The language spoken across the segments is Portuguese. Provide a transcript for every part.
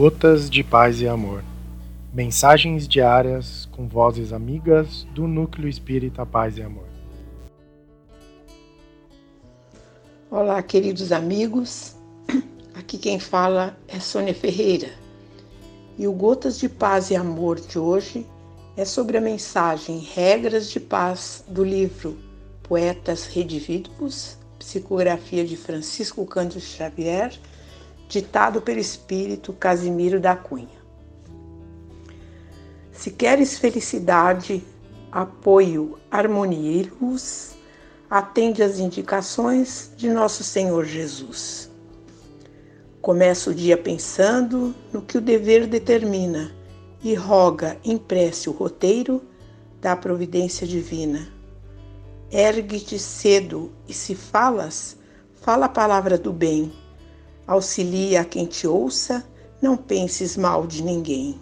Gotas de Paz e Amor. Mensagens diárias com vozes amigas do Núcleo Espírita Paz e Amor. Olá, queridos amigos. Aqui quem fala é Sônia Ferreira. E o Gotas de Paz e Amor de hoje é sobre a mensagem Regras de Paz do livro Poetas Redivídicos, psicografia de Francisco Cândido Xavier ditado pelo espírito Casimiro da Cunha. Se queres felicidade, apoio, harmonia e luz, atende às indicações de nosso Senhor Jesus. Começa o dia pensando no que o dever determina e roga em prece o roteiro da providência divina. Ergue-te cedo e se falas, fala a palavra do bem auxilia a quem te ouça, não penses mal de ninguém.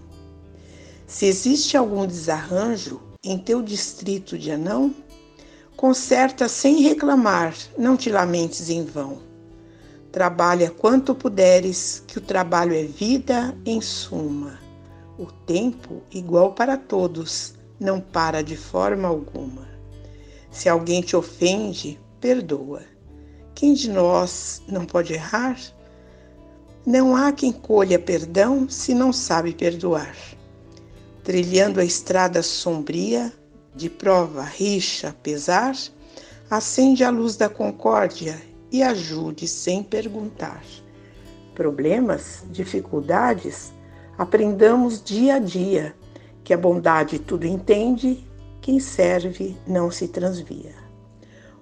Se existe algum desarranjo em teu distrito de anão, conserta sem reclamar, não te lamentes em vão. Trabalha quanto puderes, que o trabalho é vida em suma. O tempo, igual para todos, não para de forma alguma. Se alguém te ofende, perdoa. Quem de nós não pode errar? Não há quem colha perdão se não sabe perdoar. Trilhando a estrada sombria, de prova, rixa, pesar, acende a luz da concórdia e ajude sem perguntar. Problemas, dificuldades, aprendamos dia a dia que a bondade tudo entende, quem serve não se transvia.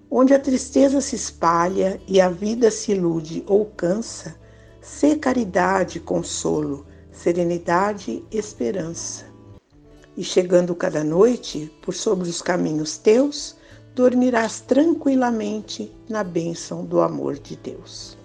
Onde a tristeza se espalha e a vida se ilude ou cansa, Sê caridade, consolo, serenidade, esperança. E chegando cada noite por sobre os caminhos teus, dormirás tranquilamente na bênção do amor de Deus.